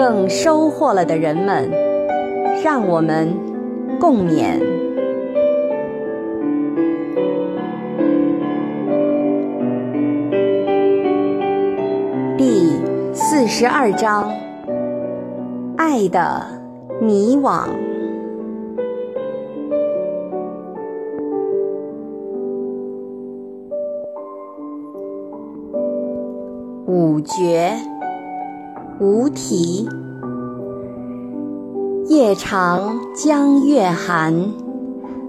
更收获了的人们，让我们共勉。第四十二章：爱的迷惘。五绝。无题。夜长江月寒，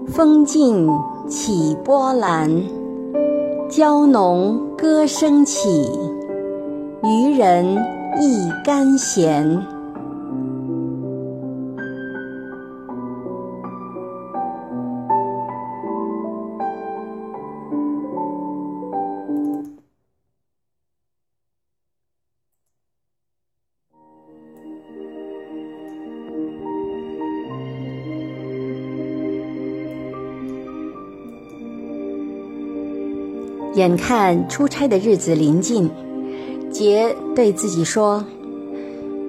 风静起波澜。娇浓歌声起，渔人一竿闲。眼看出差的日子临近，杰对自己说：“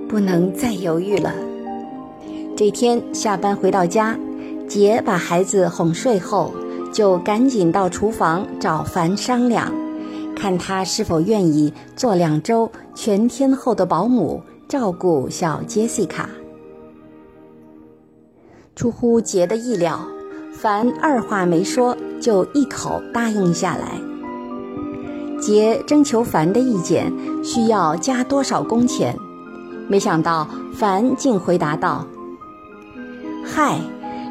不能再犹豫了。”这天下班回到家，杰把孩子哄睡后，就赶紧到厨房找凡商量，看他是否愿意做两周全天候的保姆，照顾小杰西卡。出乎杰的意料，凡二话没说就一口答应下来。杰征求凡的意见，需要加多少工钱？没想到凡竟回答道：“嗨，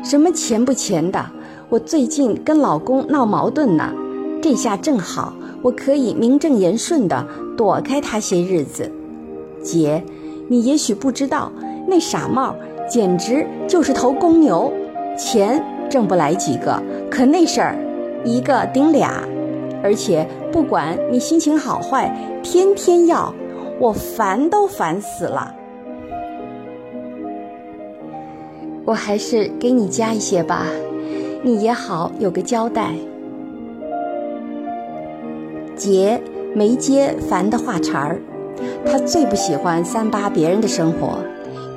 什么钱不钱的？我最近跟老公闹矛盾呢，这下正好，我可以名正言顺的躲开他些日子。杰，你也许不知道，那傻帽简直就是头公牛，钱挣不来几个，可那事儿，一个顶俩。”而且不管你心情好坏，天天要，我烦都烦死了。我还是给你加一些吧，你也好有个交代。杰没接烦的话茬儿，他最不喜欢三八别人的生活，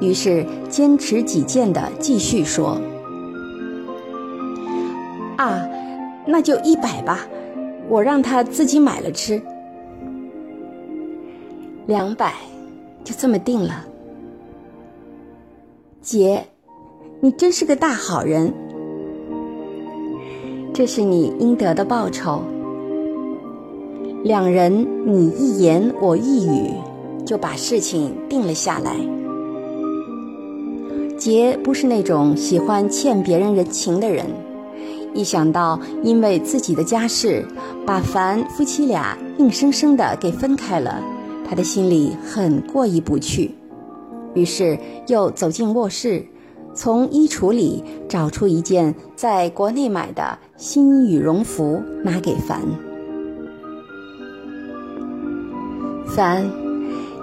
于是坚持己见的继续说：“啊，那就一百吧。”我让他自己买了吃，两百，就这么定了。姐，你真是个大好人，这是你应得的报酬。两人你一言我一语，就把事情定了下来。杰不是那种喜欢欠别人人情的人。一想到因为自己的家事，把凡夫妻俩硬生生的给分开了，他的心里很过意不去。于是又走进卧室，从衣橱里找出一件在国内买的新羽绒服，拿给凡。凡，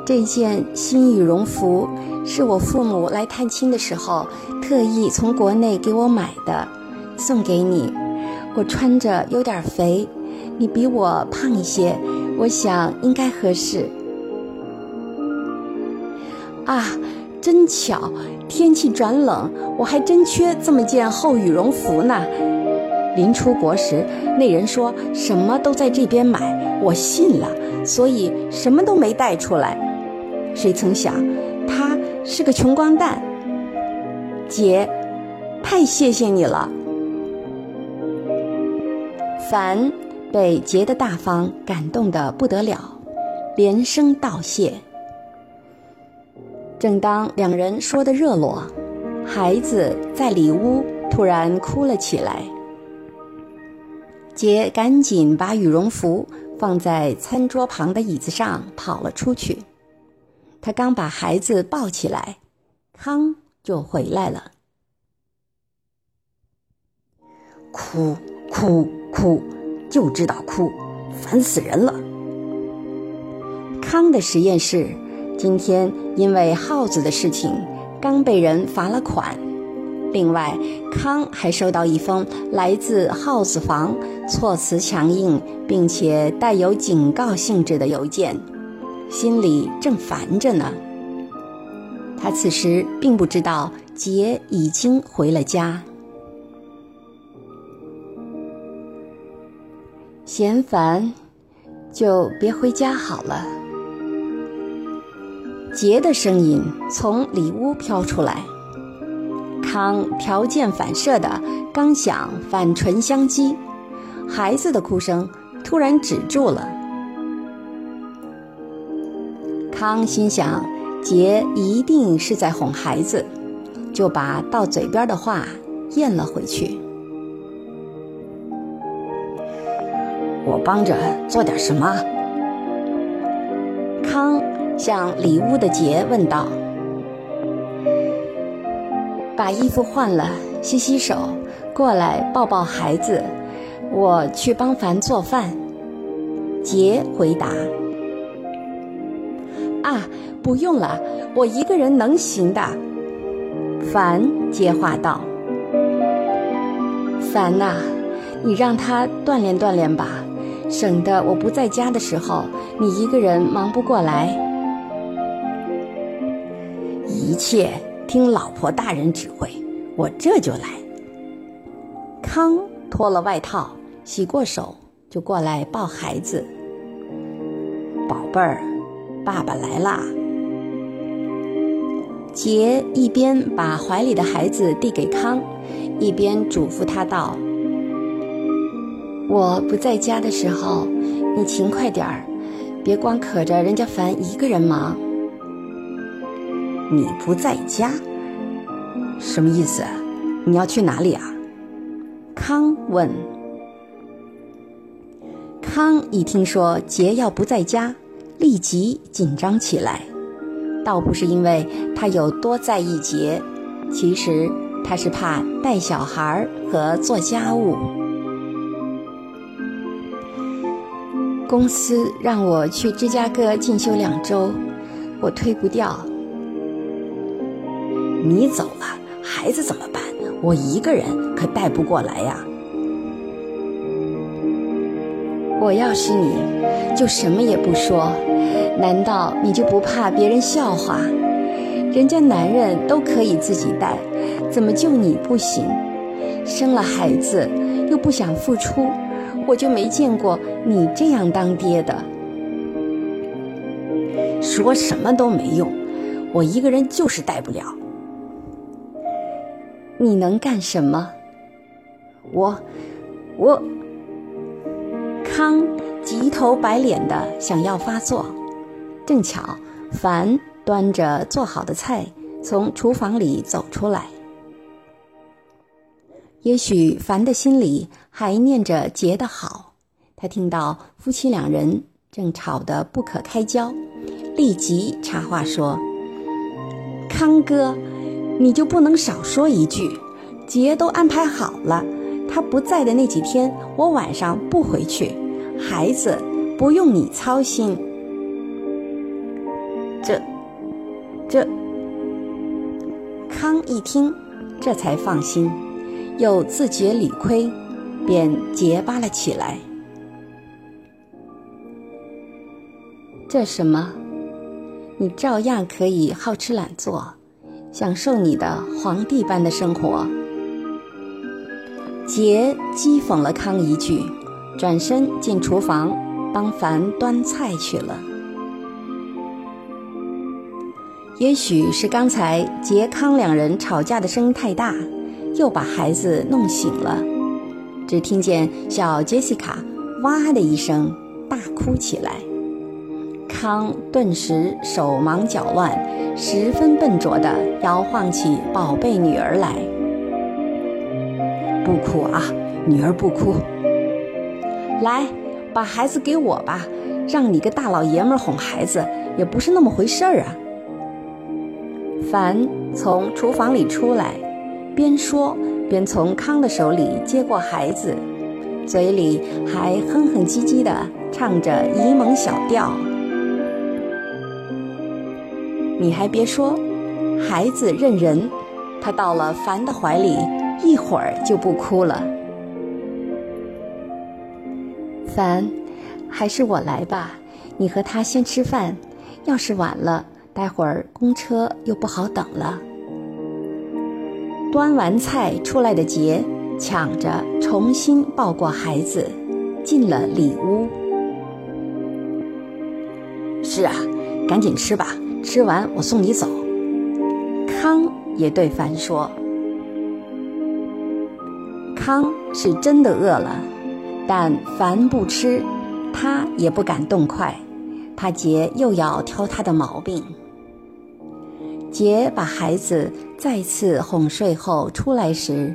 这件新羽绒服是我父母来探亲的时候特意从国内给我买的。送给你，我穿着有点肥，你比我胖一些，我想应该合适。啊，真巧，天气转冷，我还真缺这么件厚羽绒服呢。临出国时，那人说什么都在这边买，我信了，所以什么都没带出来。谁曾想，他是个穷光蛋。姐，太谢谢你了。凡被杰的大方感动得不得了，连声道谢。正当两人说的热络，孩子在里屋突然哭了起来。杰赶紧把羽绒服放在餐桌旁的椅子上，跑了出去。他刚把孩子抱起来，康就回来了。哭哭哭，就知道哭，烦死人了。康的实验室今天因为耗子的事情刚被人罚了款，另外康还收到一封来自耗子房、措辞强硬并且带有警告性质的邮件，心里正烦着呢。他此时并不知道杰已经回了家。嫌烦，就别回家好了。杰的声音从里屋飘出来。康条件反射的刚想反唇相讥，孩子的哭声突然止住了。康心想，杰一定是在哄孩子，就把到嘴边的话咽了回去。我帮着做点什么？康向里屋的杰问道：“把衣服换了，洗洗手，过来抱抱孩子。我去帮凡做饭。”杰回答：“啊，不用了，我一个人能行的。”凡接话道：“凡呐，你让他锻炼锻炼吧。”省得我不在家的时候，你一个人忙不过来。一切听老婆大人指挥，我这就来。康脱了外套，洗过手，就过来抱孩子。宝贝儿，爸爸来啦。杰一边把怀里的孩子递给康，一边嘱咐他道。我不在家的时候，你勤快点儿，别光可着人家凡一个人忙。你不在家，什么意思？你要去哪里啊？康问。康一听说杰要不在家，立即紧张起来，倒不是因为他有多在意杰，其实他是怕带小孩和做家务。公司让我去芝加哥进修两周，我推不掉。你走了，孩子怎么办？我一个人可带不过来呀。我要是你，就什么也不说。难道你就不怕别人笑话？人家男人都可以自己带，怎么就你不行？生了孩子又不想付出。我就没见过你这样当爹的，说什么都没用，我一个人就是带不了。你能干什么？我，我。康急头白脸的想要发作，正巧凡端着做好的菜从厨房里走出来。也许凡的心里还念着杰的好，他听到夫妻两人正吵得不可开交，立即插话说：“康哥，你就不能少说一句？杰都安排好了，他不在的那几天，我晚上不回去，孩子不用你操心。”这，这，康一听，这才放心。又自觉理亏，便结巴了起来。这什么？你照样可以好吃懒做，享受你的皇帝般的生活。杰讥讽了康一句，转身进厨房帮凡端菜去了。也许是刚才杰康两人吵架的声音太大。又把孩子弄醒了，只听见小杰西卡“哇”的一声大哭起来。康顿时手忙脚乱，十分笨拙地摇晃起宝贝女儿来。不哭啊，女儿不哭。来，把孩子给我吧，让你个大老爷们哄孩子也不是那么回事儿啊。凡从厨房里出来，边说边从康的手里接过孩子，嘴里还哼哼唧唧地唱着沂蒙小调。你还别说，孩子认人，他到了凡的怀里，一会儿就不哭了。凡，还是我来吧，你和他先吃饭，要是晚了。待会儿公车又不好等了。端完菜出来的杰抢着重新抱过孩子，进了里屋。是啊，赶紧吃吧，吃完我送你走。康也对凡说。康是真的饿了，但凡不吃，他也不敢动筷，怕杰又要挑他的毛病。杰把孩子再次哄睡后出来时，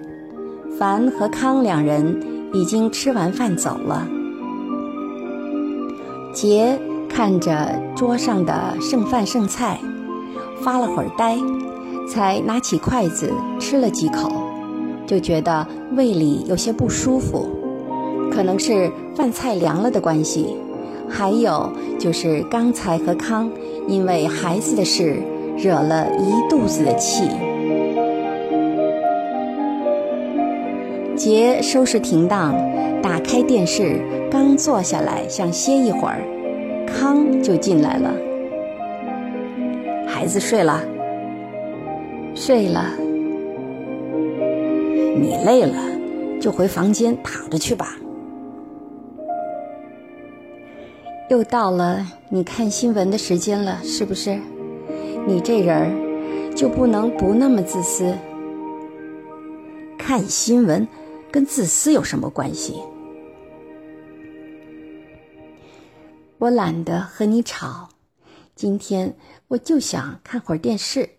凡和康两人已经吃完饭走了。杰看着桌上的剩饭剩菜，发了会儿呆，才拿起筷子吃了几口，就觉得胃里有些不舒服，可能是饭菜凉了的关系，还有就是刚才和康因为孩子的事。惹了一肚子的气。杰收拾停当，打开电视，刚坐下来想歇一会儿，康就进来了。孩子睡了，睡了。你累了，就回房间躺着去吧。又到了你看新闻的时间了，是不是？你这人儿就不能不那么自私？看新闻跟自私有什么关系？我懒得和你吵，今天我就想看会儿电视。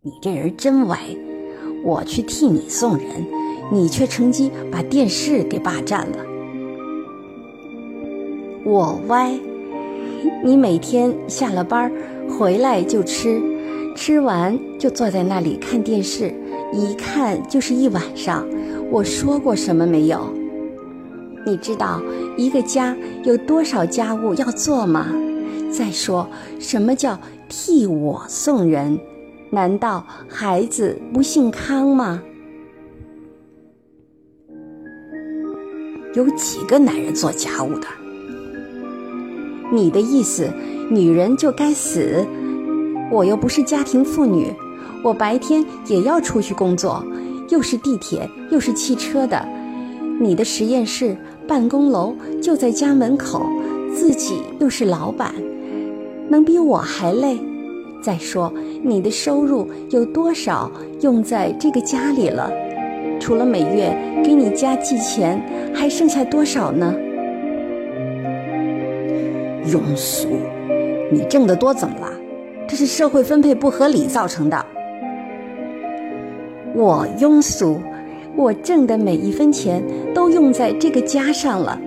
你这人真歪！我去替你送人，你却趁机把电视给霸占了。我歪？你每天下了班回来就吃，吃完就坐在那里看电视，一看就是一晚上。我说过什么没有？你知道一个家有多少家务要做吗？再说什么叫替我送人？难道孩子不姓康吗？有几个男人做家务的？你的意思，女人就该死？我又不是家庭妇女，我白天也要出去工作，又是地铁又是汽车的。你的实验室、办公楼就在家门口，自己又是老板，能比我还累？再说，你的收入有多少用在这个家里了？除了每月给你家寄钱，还剩下多少呢？庸俗！你挣得多怎么了？这是社会分配不合理造成的。我庸俗，我挣的每一分钱都用在这个家上了。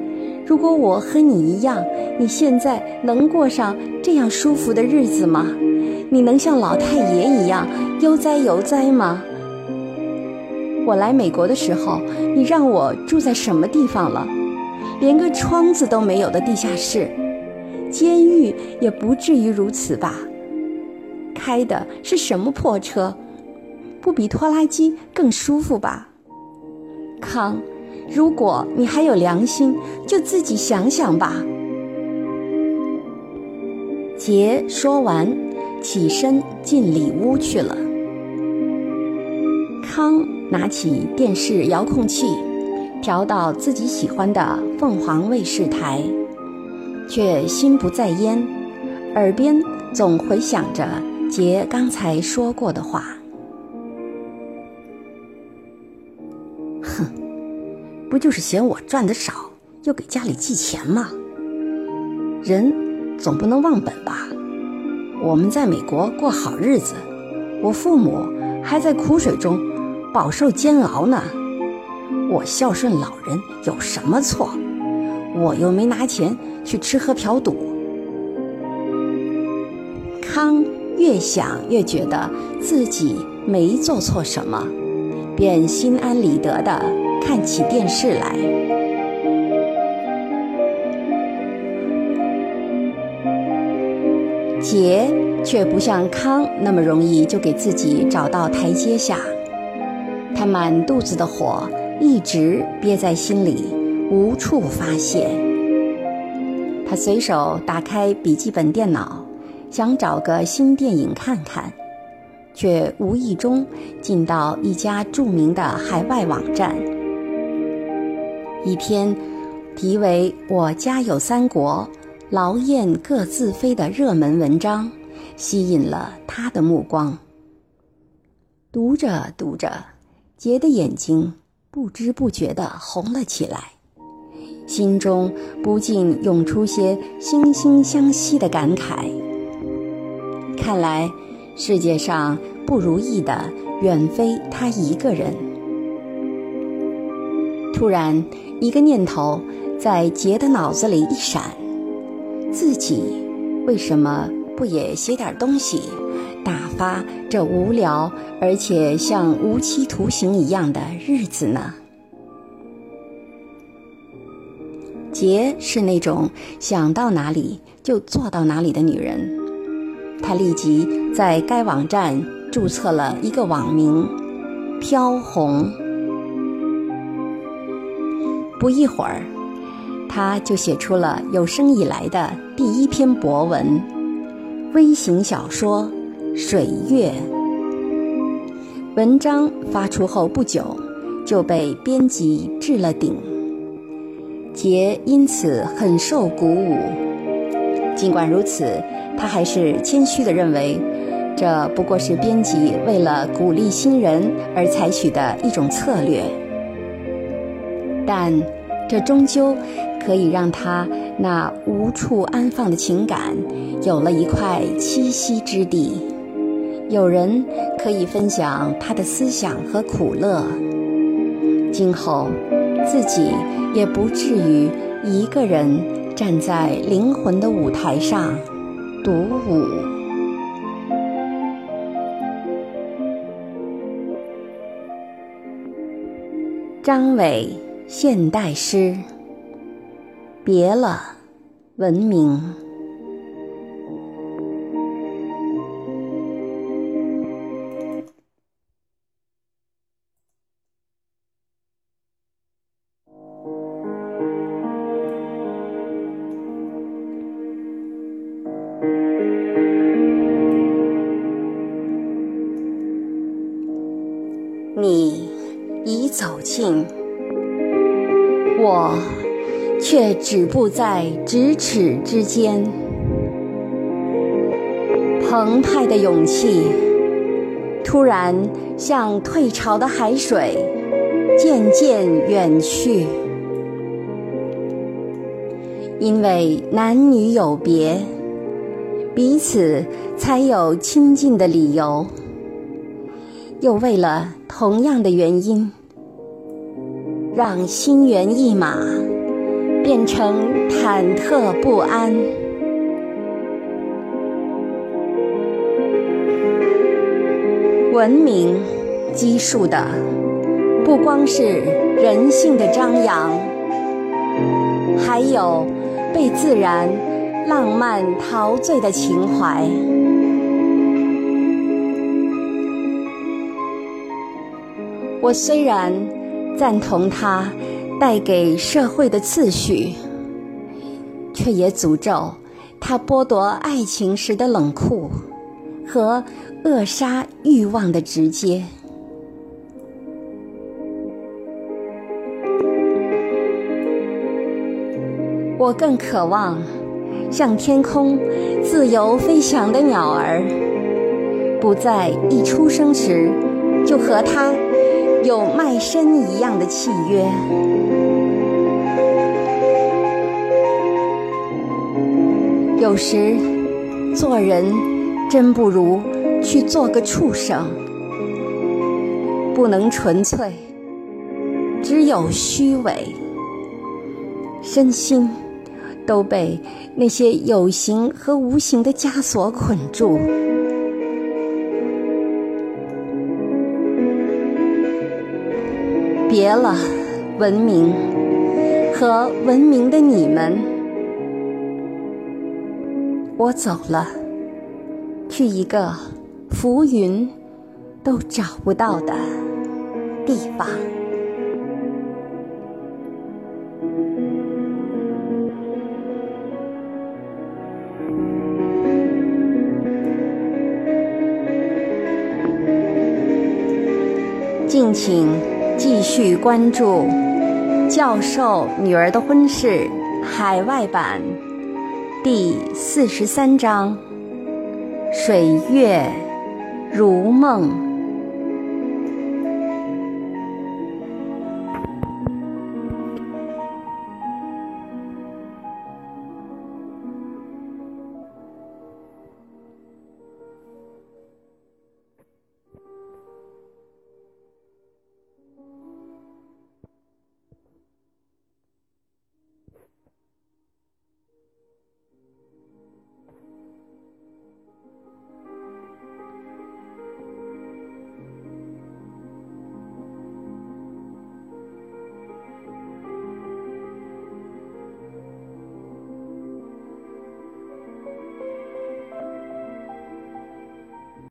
如果我和你一样，你现在能过上这样舒服的日子吗？你能像老太爷一样悠哉悠哉吗？我来美国的时候，你让我住在什么地方了？连个窗子都没有的地下室。监狱也不至于如此吧？开的是什么破车？不比拖拉机更舒服吧？康，如果你还有良心，就自己想想吧。杰说完，起身进里屋去了。康拿起电视遥控器，调到自己喜欢的凤凰卫视台。却心不在焉，耳边总回想着杰刚才说过的话。哼，不就是嫌我赚的少，又给家里寄钱吗？人总不能忘本吧？我们在美国过好日子，我父母还在苦水中饱受煎熬呢。我孝顺老人有什么错？我又没拿钱。去吃喝嫖赌，康越想越觉得自己没做错什么，便心安理得地看起电视来。杰却不像康那么容易就给自己找到台阶下，他满肚子的火一直憋在心里，无处发泄。他随手打开笔记本电脑。想找个新电影看看，却无意中进到一家著名的海外网站。一篇题为《我家有三国，劳燕各自飞》的热门文章，吸引了他的目光。读着读着，杰的眼睛不知不觉地红了起来，心中不禁涌出些惺惺相惜的感慨。看来，世界上不如意的远非他一个人。突然，一个念头在杰的脑子里一闪：自己为什么不也写点东西，打发这无聊而且像无期徒刑一样的日子呢？杰是那种想到哪里就做到哪里的女人。她立即在该网站注册了一个网名“飘红”。不一会儿，他就写出了有生以来的第一篇博文——微型小说《水月》。文章发出后不久，就被编辑置了顶。杰因此很受鼓舞。尽管如此。他还是谦虚地认为，这不过是编辑为了鼓励新人而采取的一种策略。但这终究可以让他那无处安放的情感有了一块栖息之地，有人可以分享他的思想和苦乐。今后自己也不至于一个人站在灵魂的舞台上。独舞。张伟，现代诗。别了，文明。却止步在咫尺之间。澎湃的勇气，突然像退潮的海水，渐渐远去。因为男女有别，彼此才有亲近的理由。又为了同样的原因，让心猿意马变成忐忑不安。文明基树的不光是人性的张扬，还有被自然浪漫陶醉的情怀。我虽然赞同他带给社会的次序，却也诅咒它剥夺爱情时的冷酷和扼杀欲望的直接。我更渴望像天空自由飞翔的鸟儿，不在一出生时就和它。有卖身一样的契约。有时做人真不如去做个畜生。不能纯粹只有虚伪。身心都被那些有形和无形的枷锁捆住。别了文明和文明的你们。我走了，去一个浮云都找不到的地方。敬请继续关注《教授女儿的婚事》海外版第四十三章：水月如梦。